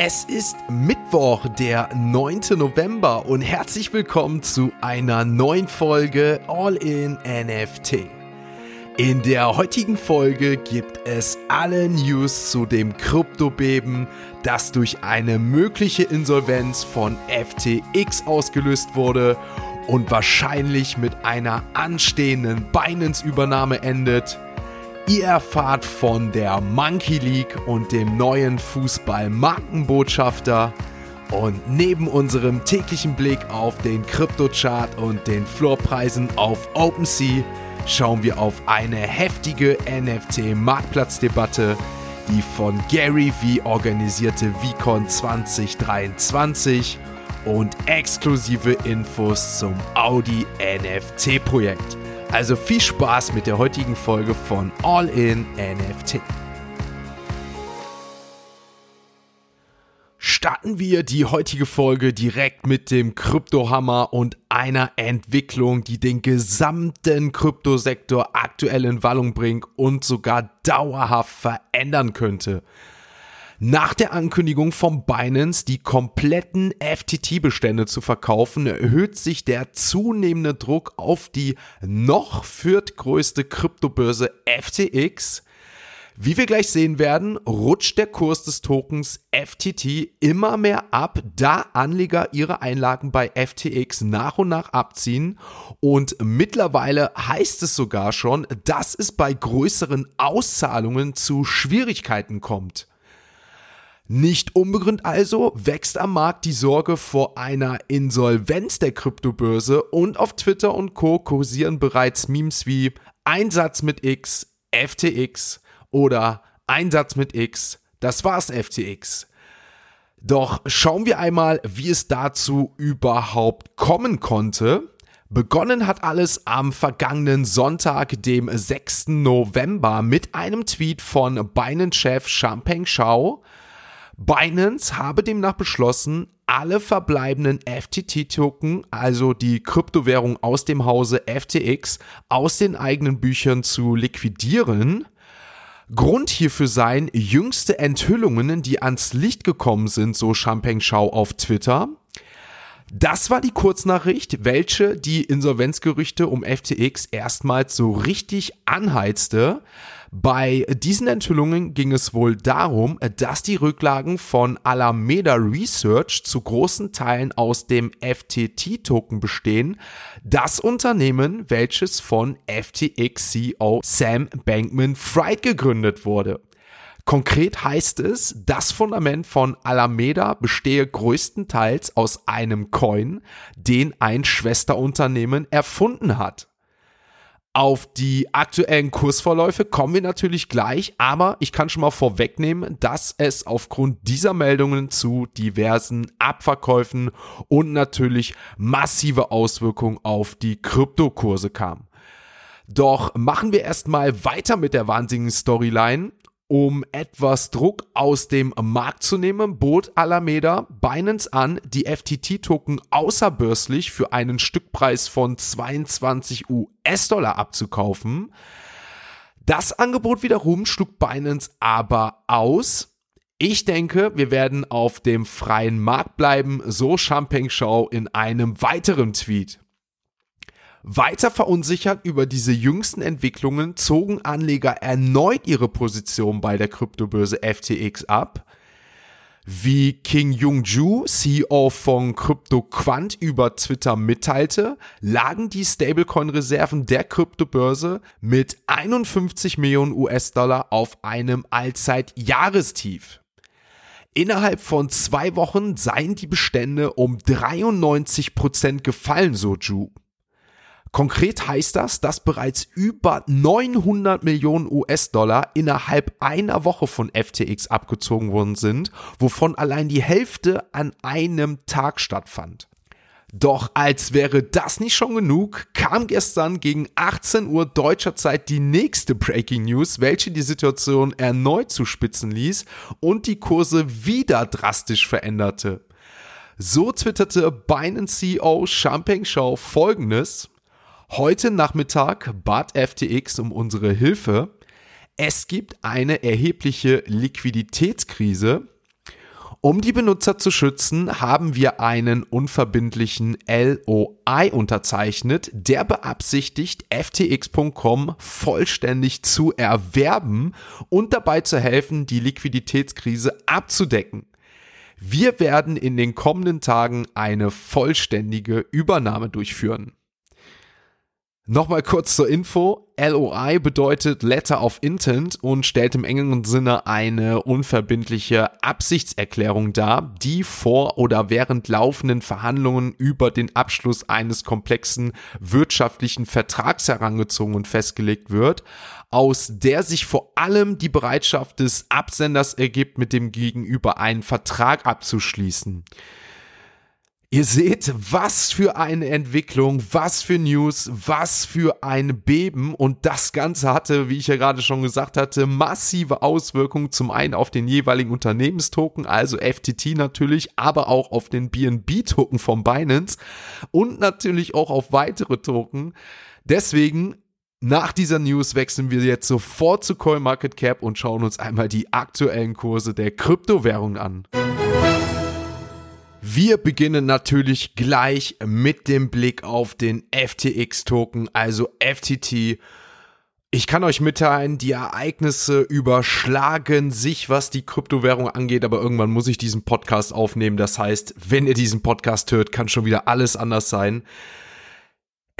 Es ist Mittwoch, der 9. November und herzlich willkommen zu einer neuen Folge All in NFT. In der heutigen Folge gibt es alle News zu dem Kryptobeben, das durch eine mögliche Insolvenz von FTX ausgelöst wurde und wahrscheinlich mit einer anstehenden Binance-Übernahme endet. Ihr erfahrt von der Monkey League und dem neuen Fußball-Markenbotschafter. Und neben unserem täglichen Blick auf den Kryptochart und den Floorpreisen auf OpenSea schauen wir auf eine heftige NFT-Marktplatzdebatte, die von Gary V organisierte VCon 2023 und exklusive Infos zum Audi NFT-Projekt. Also viel Spaß mit der heutigen Folge von All in NFT. Starten wir die heutige Folge direkt mit dem Kryptohammer und einer Entwicklung, die den gesamten Kryptosektor aktuell in Wallung bringt und sogar dauerhaft verändern könnte. Nach der Ankündigung von Binance, die kompletten FTT-Bestände zu verkaufen, erhöht sich der zunehmende Druck auf die noch viertgrößte Kryptobörse FTX. Wie wir gleich sehen werden, rutscht der Kurs des Tokens FTT immer mehr ab, da Anleger ihre Einlagen bei FTX nach und nach abziehen. Und mittlerweile heißt es sogar schon, dass es bei größeren Auszahlungen zu Schwierigkeiten kommt. Nicht unbegründet also wächst am Markt die Sorge vor einer Insolvenz der Kryptobörse und auf Twitter und Co. kursieren bereits Memes wie Einsatz mit X, FTX oder Einsatz mit X, das war's FTX. Doch schauen wir einmal, wie es dazu überhaupt kommen konnte. Begonnen hat alles am vergangenen Sonntag, dem 6. November, mit einem Tweet von Binance-Chef Champagne Shao, Binance habe demnach beschlossen, alle verbleibenden FTT-Token, also die Kryptowährung aus dem Hause FTX, aus den eigenen Büchern zu liquidieren. Grund hierfür seien jüngste Enthüllungen, die ans Licht gekommen sind, so Champagne Schau auf Twitter. Das war die Kurznachricht, welche die Insolvenzgerüchte um FTX erstmals so richtig anheizte. Bei diesen Enthüllungen ging es wohl darum, dass die Rücklagen von Alameda Research zu großen Teilen aus dem FTT-Token bestehen, das Unternehmen, welches von FTX-CEO Sam Bankman-Fried gegründet wurde. Konkret heißt es, das Fundament von Alameda bestehe größtenteils aus einem Coin, den ein Schwesterunternehmen erfunden hat. Auf die aktuellen Kursverläufe kommen wir natürlich gleich, aber ich kann schon mal vorwegnehmen, dass es aufgrund dieser Meldungen zu diversen Abverkäufen und natürlich massive Auswirkungen auf die Kryptokurse kam. Doch machen wir erstmal weiter mit der wahnsinnigen Storyline um etwas Druck aus dem Markt zu nehmen, bot Alameda Binance an, die FTT-Token außerbörslich für einen Stückpreis von 22 US-Dollar abzukaufen. Das Angebot wiederum schlug Binance aber aus. Ich denke, wir werden auf dem freien Markt bleiben, so Champagne Show in einem weiteren Tweet. Weiter verunsichert über diese jüngsten Entwicklungen zogen Anleger erneut ihre Position bei der Kryptobörse FTX ab. Wie King Jung-ju, CEO von CryptoQuant über Twitter mitteilte, lagen die Stablecoin-Reserven der Kryptobörse mit 51 Millionen US-Dollar auf einem Allzeit-Jahrestief. Innerhalb von zwei Wochen seien die Bestände um 93 Prozent gefallen, so Ju. Konkret heißt das, dass bereits über 900 Millionen US-Dollar innerhalb einer Woche von FTX abgezogen worden sind, wovon allein die Hälfte an einem Tag stattfand. Doch als wäre das nicht schon genug, kam gestern gegen 18 Uhr deutscher Zeit die nächste Breaking News, welche die Situation erneut zuspitzen ließ und die Kurse wieder drastisch veränderte. So twitterte Binance CEO Champagne Show folgendes. Heute Nachmittag bat FTX um unsere Hilfe. Es gibt eine erhebliche Liquiditätskrise Um die Benutzer zu schützen, haben wir einen unverbindlichen LOI unterzeichnet, der beabsichtigt, ftx.com vollständig zu erwerben und dabei zu helfen, die Liquiditätskrise abzudecken. Wir werden in den kommenden Tagen eine vollständige Übernahme durchführen. Nochmal kurz zur Info. LOI bedeutet Letter of Intent und stellt im engeren Sinne eine unverbindliche Absichtserklärung dar, die vor oder während laufenden Verhandlungen über den Abschluss eines komplexen wirtschaftlichen Vertrags herangezogen und festgelegt wird, aus der sich vor allem die Bereitschaft des Absenders ergibt, mit dem Gegenüber einen Vertrag abzuschließen. Ihr seht, was für eine Entwicklung, was für News, was für ein Beben und das Ganze hatte, wie ich ja gerade schon gesagt hatte, massive Auswirkungen zum einen auf den jeweiligen Unternehmenstoken, also FTT natürlich, aber auch auf den BNB-Token von Binance und natürlich auch auf weitere Token. Deswegen nach dieser News wechseln wir jetzt sofort zu CoinMarketCap und schauen uns einmal die aktuellen Kurse der Kryptowährung an. Wir beginnen natürlich gleich mit dem Blick auf den FTX-Token, also FTT. Ich kann euch mitteilen, die Ereignisse überschlagen sich, was die Kryptowährung angeht, aber irgendwann muss ich diesen Podcast aufnehmen. Das heißt, wenn ihr diesen Podcast hört, kann schon wieder alles anders sein.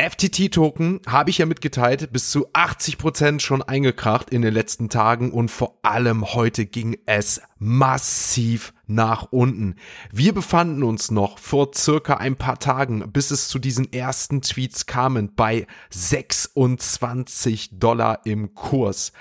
FTT-Token habe ich ja mitgeteilt, bis zu 80% schon eingekracht in den letzten Tagen und vor allem heute ging es massiv nach unten. Wir befanden uns noch vor circa ein paar Tagen, bis es zu diesen ersten Tweets kamen, bei 26 Dollar im Kurs.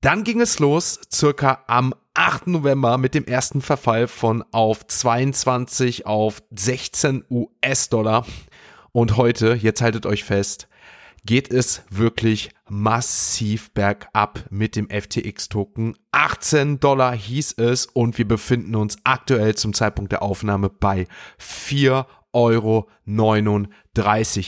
Dann ging es los, circa am 8. November mit dem ersten Verfall von auf 22 auf 16 US-Dollar. Und heute, jetzt haltet euch fest, geht es wirklich massiv bergab mit dem FTX-Token. 18 Dollar hieß es und wir befinden uns aktuell zum Zeitpunkt der Aufnahme bei 4,39 Euro.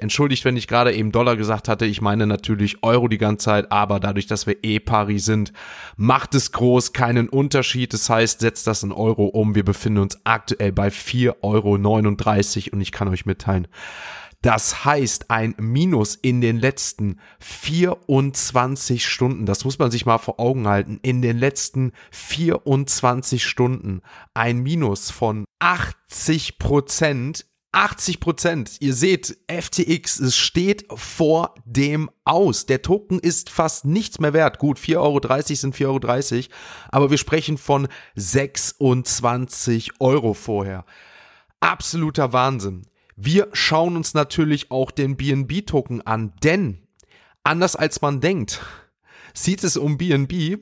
Entschuldigt, wenn ich gerade eben Dollar gesagt hatte. Ich meine natürlich Euro die ganze Zeit, aber dadurch, dass wir eh pari sind, macht es groß keinen Unterschied. Das heißt, setzt das in Euro um. Wir befinden uns aktuell bei 4,39 Euro und ich kann euch mitteilen, das heißt, ein Minus in den letzten 24 Stunden, das muss man sich mal vor Augen halten, in den letzten 24 Stunden ein Minus von 80 Prozent 80 Prozent. Ihr seht, FTX, es steht vor dem Aus. Der Token ist fast nichts mehr wert. Gut, 4,30 Euro sind 4,30 Euro, aber wir sprechen von 26 Euro vorher. Absoluter Wahnsinn. Wir schauen uns natürlich auch den BNB-Token an, denn anders als man denkt, sieht es um BNB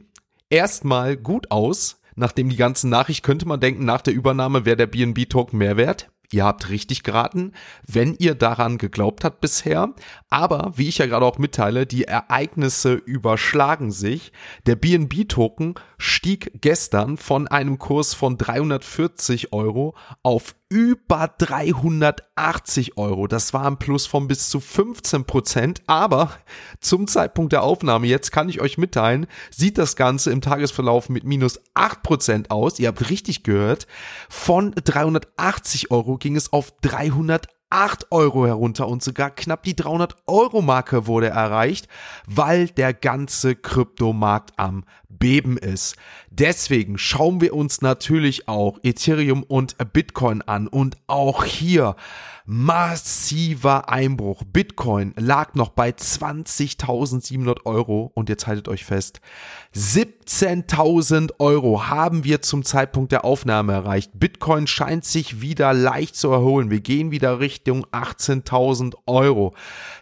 erstmal gut aus. Nachdem die ganzen Nachricht könnte man denken, nach der Übernahme wäre der BNB-Token mehr wert. Ihr habt richtig geraten, wenn ihr daran geglaubt habt bisher. Aber wie ich ja gerade auch mitteile, die Ereignisse überschlagen sich. Der BNB-Token stieg gestern von einem Kurs von 340 Euro auf über 380 Euro. Das war ein Plus von bis zu 15 Prozent. Aber zum Zeitpunkt der Aufnahme, jetzt kann ich euch mitteilen, sieht das Ganze im Tagesverlauf mit minus 8 Prozent aus. Ihr habt richtig gehört. Von 380 Euro ging es auf 300 8 Euro herunter und sogar knapp die 300 Euro Marke wurde erreicht, weil der ganze Kryptomarkt am Beben ist. Deswegen schauen wir uns natürlich auch Ethereum und Bitcoin an und auch hier massiver Einbruch. Bitcoin lag noch bei 20.700 Euro und jetzt haltet euch fest, 17.000 Euro haben wir zum Zeitpunkt der Aufnahme erreicht. Bitcoin scheint sich wieder leicht zu erholen. Wir gehen wieder Richtung 18.000 Euro.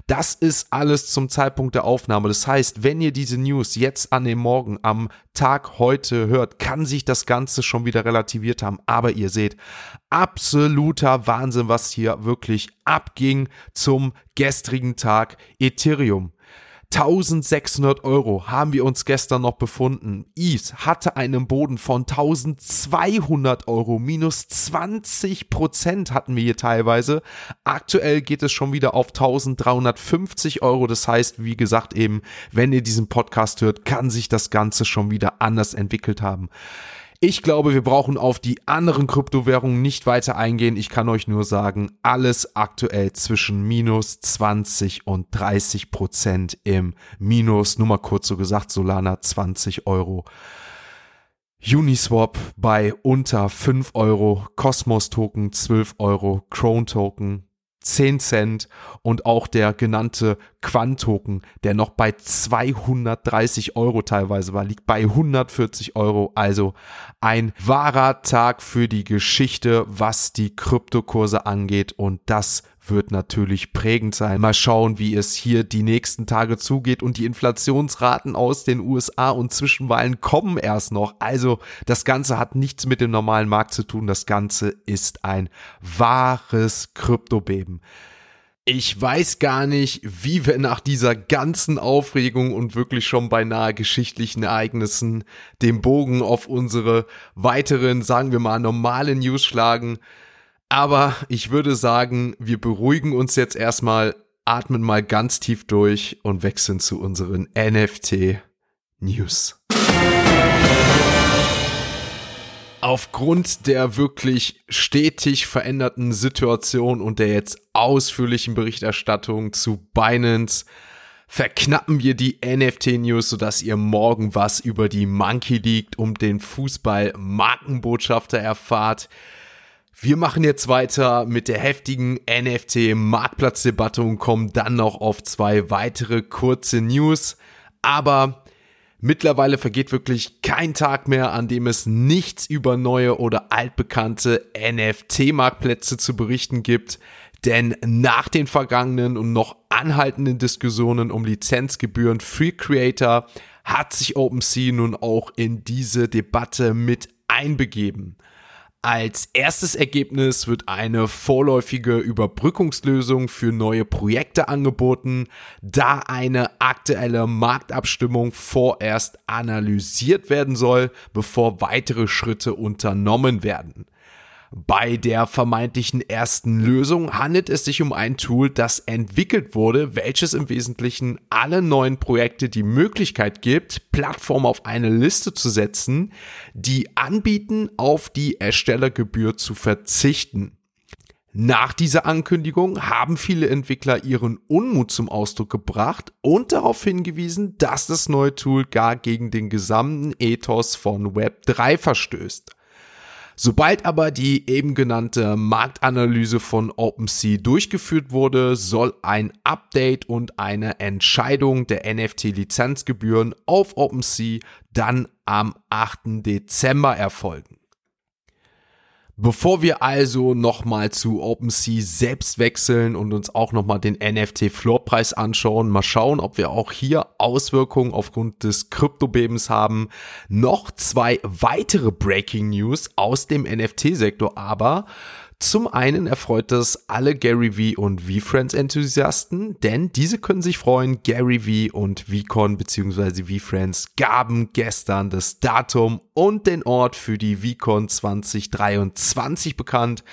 Das ist alles zum Zeitpunkt der Aufnahme. Das heißt, wenn ihr diese News jetzt an dem Morgen am Tag heute hört, kann sich das Ganze schon wieder relativiert haben. Aber ihr seht, absoluter Wahnsinn, was hier wirklich abging zum gestrigen Tag. Ethereum 1600 Euro haben wir uns gestern noch befunden. ETH hatte einen Boden von 1200 Euro. Minus 20 Prozent hatten wir hier teilweise. Aktuell geht es schon wieder auf 1350 Euro. Das heißt, wie gesagt eben, wenn ihr diesen Podcast hört, kann sich das Ganze schon wieder anders entwickelt haben. Ich glaube, wir brauchen auf die anderen Kryptowährungen nicht weiter eingehen. Ich kann euch nur sagen, alles aktuell zwischen minus 20 und 30 Prozent im Minus. Nur mal kurz so gesagt, Solana 20 Euro. Uniswap bei unter 5 Euro, Cosmos Token 12 Euro, Crone Token 10 Cent und auch der genannte Quant-Token, der noch bei 230 Euro teilweise war, liegt bei 140 Euro. Also ein wahrer Tag für die Geschichte, was die Kryptokurse angeht und das wird natürlich prägend sein. Mal schauen, wie es hier die nächsten Tage zugeht und die Inflationsraten aus den USA und Zwischenwahlen kommen erst noch. Also das Ganze hat nichts mit dem normalen Markt zu tun. Das Ganze ist ein wahres Kryptobeben. Ich weiß gar nicht, wie wir nach dieser ganzen Aufregung und wirklich schon beinahe geschichtlichen Ereignissen den Bogen auf unsere weiteren, sagen wir mal, normale News schlagen. Aber ich würde sagen, wir beruhigen uns jetzt erstmal, atmen mal ganz tief durch und wechseln zu unseren NFT News. Aufgrund der wirklich stetig veränderten Situation und der jetzt ausführlichen Berichterstattung zu Binance verknappen wir die NFT-News, sodass ihr morgen was über die Monkey League um den Fußball-Markenbotschafter erfahrt. Wir machen jetzt weiter mit der heftigen NFT-Marktplatzdebatte und kommen dann noch auf zwei weitere kurze News. Aber Mittlerweile vergeht wirklich kein Tag mehr, an dem es nichts über neue oder altbekannte NFT-Marktplätze zu berichten gibt. Denn nach den vergangenen und noch anhaltenden Diskussionen um Lizenzgebühren für Creator hat sich OpenSea nun auch in diese Debatte mit einbegeben. Als erstes Ergebnis wird eine vorläufige Überbrückungslösung für neue Projekte angeboten, da eine aktuelle Marktabstimmung vorerst analysiert werden soll, bevor weitere Schritte unternommen werden. Bei der vermeintlichen ersten Lösung handelt es sich um ein Tool, das entwickelt wurde, welches im Wesentlichen alle neuen Projekte die Möglichkeit gibt, Plattformen auf eine Liste zu setzen, die anbieten, auf die Erstellergebühr zu verzichten. Nach dieser Ankündigung haben viele Entwickler ihren Unmut zum Ausdruck gebracht und darauf hingewiesen, dass das neue Tool gar gegen den gesamten Ethos von Web3 verstößt. Sobald aber die eben genannte Marktanalyse von OpenSea durchgeführt wurde, soll ein Update und eine Entscheidung der NFT-Lizenzgebühren auf OpenSea dann am 8. Dezember erfolgen. Bevor wir also nochmal zu OpenSea selbst wechseln und uns auch nochmal den NFT-Floorpreis anschauen, mal schauen, ob wir auch hier Auswirkungen aufgrund des Kryptobebens haben, noch zwei weitere Breaking News aus dem NFT-Sektor, aber zum einen erfreut es alle Gary V und V-Friends Enthusiasten, denn diese können sich freuen. Gary V und VCon bzw. V-Friends gaben gestern das Datum und den Ort für die VCon 2023 bekannt.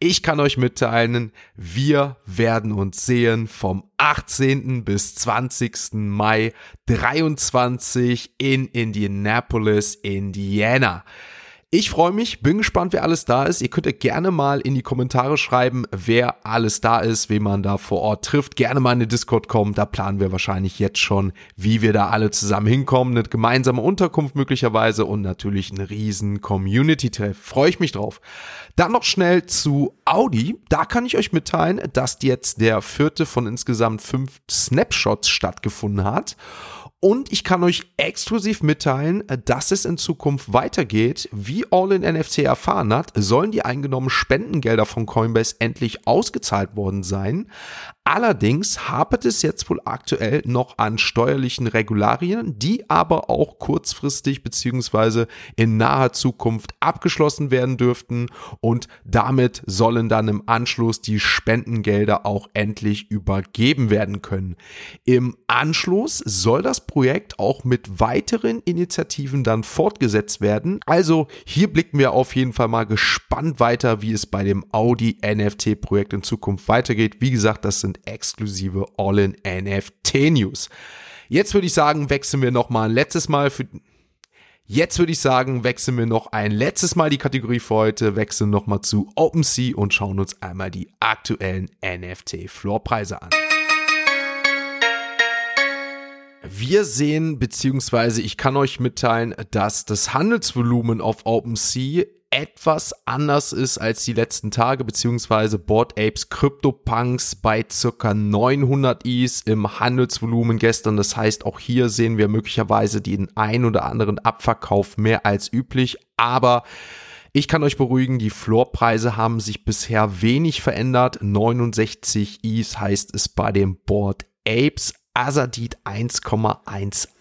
Ich kann euch mitteilen, wir werden uns sehen vom 18. bis 20. Mai 23 in Indianapolis, Indiana. Ich freue mich, bin gespannt, wer alles da ist. Ihr könnt ja gerne mal in die Kommentare schreiben, wer alles da ist, wen man da vor Ort trifft. Gerne mal in den Discord kommen, da planen wir wahrscheinlich jetzt schon, wie wir da alle zusammen hinkommen. Eine gemeinsame Unterkunft möglicherweise und natürlich ein riesen Community-Treff. Freue ich mich drauf. Dann noch schnell zu Audi. Da kann ich euch mitteilen, dass jetzt der vierte von insgesamt fünf Snapshots stattgefunden hat. Und ich kann euch exklusiv mitteilen, dass es in Zukunft weitergeht. Wie All in NFC erfahren hat, sollen die eingenommenen Spendengelder von Coinbase endlich ausgezahlt worden sein. Allerdings hapert es jetzt wohl aktuell noch an steuerlichen Regularien, die aber auch kurzfristig beziehungsweise in naher Zukunft abgeschlossen werden dürften und damit sollen dann im Anschluss die Spendengelder auch endlich übergeben werden können. Im Anschluss soll das Projekt auch mit weiteren Initiativen dann fortgesetzt werden. Also hier blicken wir auf jeden Fall mal gespannt weiter, wie es bei dem Audi NFT Projekt in Zukunft weitergeht. Wie gesagt, das sind exklusive All-in NFT News. Jetzt würde ich sagen, wechseln wir nochmal letztes Mal für Jetzt würde ich sagen, wechseln wir noch ein letztes Mal die Kategorie für heute, wechseln nochmal zu OpenSea und schauen uns einmal die aktuellen NFT-Floorpreise an. Wir sehen, beziehungsweise ich kann euch mitteilen, dass das Handelsvolumen auf OpenSea etwas anders ist als die letzten Tage, beziehungsweise Board Apes CryptoPunks bei circa 900 Is im Handelsvolumen gestern. Das heißt, auch hier sehen wir möglicherweise den ein oder anderen Abverkauf mehr als üblich, aber ich kann euch beruhigen, die Floorpreise haben sich bisher wenig verändert. 69 Is heißt es bei dem Board Apes. Azadid 1,18.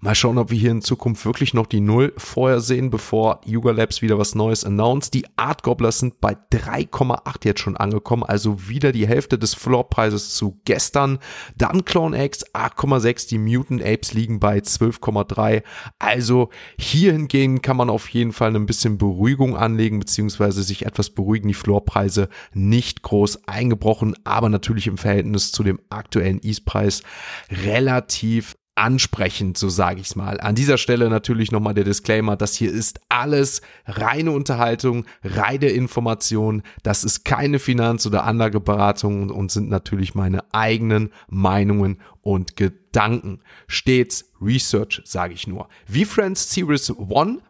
Mal schauen, ob wir hier in Zukunft wirklich noch die Null vorher sehen, bevor Yuga Labs wieder was Neues announced. Die Art Gobblers sind bei 3,8 jetzt schon angekommen, also wieder die Hälfte des Floorpreises zu gestern. Dann Clone X 8,6, die Mutant Apes liegen bei 12,3. Also hier hingehen kann man auf jeden Fall ein bisschen Beruhigung anlegen, beziehungsweise sich etwas beruhigen. Die Floorpreise nicht groß eingebrochen, aber natürlich im Verhältnis zu dem aktuellen Ease-Preis relativ ansprechend, so sage ich's mal. An dieser Stelle natürlich nochmal der Disclaimer, das hier ist alles reine Unterhaltung, reine Information, das ist keine Finanz- oder Anlageberatung und sind natürlich meine eigenen Meinungen und Gedanken. Stets Research, sage ich nur. V-Friends Series 1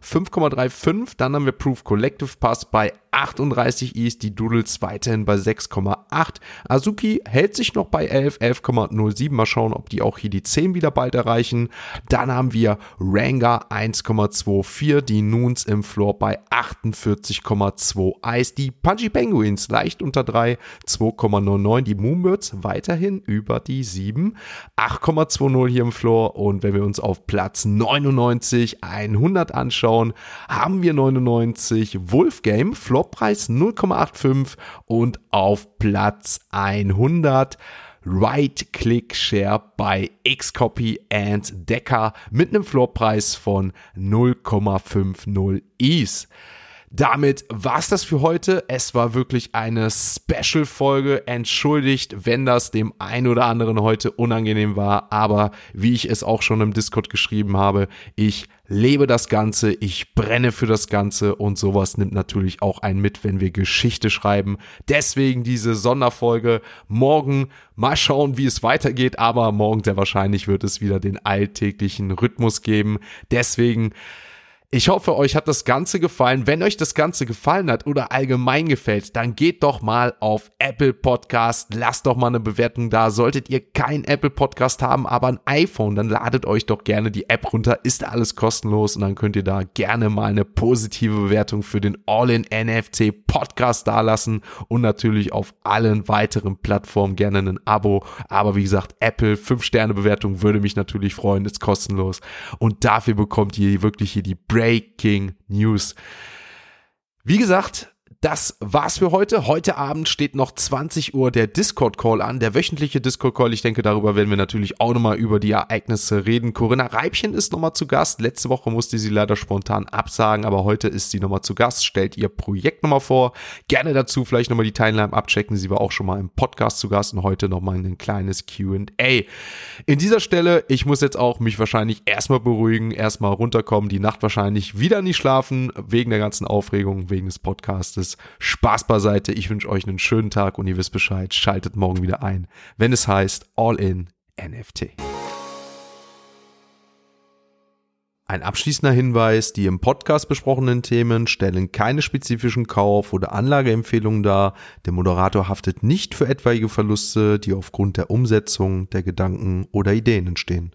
5,35, dann haben wir Proof Collective Pass bei 38 Is, die Doodles weiterhin bei 6,8. Azuki hält sich noch bei 11, 11,07. Mal schauen, ob die auch hier die 10 wieder bald erreichen. Dann haben wir Ranga 1,24, die Noons im Floor bei 48,2 Eis. Die Punchy Penguins leicht unter 3, 2,99. Die Moonbirds weiterhin über die 7, 8,20 hier im Floor. Und wenn wir uns auf Platz 99 100 anschauen, haben wir 99 Wolfgame, Floorpreis 0,85 und auf Platz 100 Right-Click-Share bei Xcopy and Decker mit einem Floorpreis von 0,50 Is. Damit war's das für heute. Es war wirklich eine Special-Folge. Entschuldigt, wenn das dem einen oder anderen heute unangenehm war. Aber wie ich es auch schon im Discord geschrieben habe, ich lebe das Ganze, ich brenne für das Ganze und sowas nimmt natürlich auch einen mit, wenn wir Geschichte schreiben. Deswegen diese Sonderfolge. Morgen mal schauen, wie es weitergeht, aber morgen sehr wahrscheinlich wird es wieder den alltäglichen Rhythmus geben. Deswegen ich hoffe, euch hat das Ganze gefallen. Wenn euch das Ganze gefallen hat oder allgemein gefällt, dann geht doch mal auf Apple Podcast, lasst doch mal eine Bewertung da. Solltet ihr kein Apple Podcast haben, aber ein iPhone, dann ladet euch doch gerne die App runter. Ist alles kostenlos und dann könnt ihr da gerne mal eine positive Bewertung für den All-in NFC Podcast dalassen und natürlich auf allen weiteren Plattformen gerne ein Abo. Aber wie gesagt, Apple 5 Sterne Bewertung würde mich natürlich freuen, ist kostenlos und dafür bekommt ihr wirklich hier die Breaking News. Wie gesagt, das war's für heute. Heute Abend steht noch 20 Uhr der Discord-Call an, der wöchentliche Discord-Call. Ich denke, darüber werden wir natürlich auch nochmal über die Ereignisse reden. Corinna Reibchen ist nochmal zu Gast. Letzte Woche musste sie leider spontan absagen, aber heute ist sie nochmal zu Gast, stellt ihr Projekt nochmal vor. Gerne dazu vielleicht nochmal die Timeline abchecken. Sie war auch schon mal im Podcast zu Gast und heute nochmal ein kleines Q&A. In dieser Stelle, ich muss jetzt auch mich wahrscheinlich erstmal beruhigen, erstmal runterkommen, die Nacht wahrscheinlich wieder nicht schlafen, wegen der ganzen Aufregung, wegen des Podcastes. Spaß beiseite. Ich wünsche euch einen schönen Tag und ihr wisst Bescheid. Schaltet morgen wieder ein, wenn es heißt All in NFT. Ein abschließender Hinweis, die im Podcast besprochenen Themen stellen keine spezifischen Kauf- oder Anlageempfehlungen dar. Der Moderator haftet nicht für etwaige Verluste, die aufgrund der Umsetzung der Gedanken oder Ideen entstehen.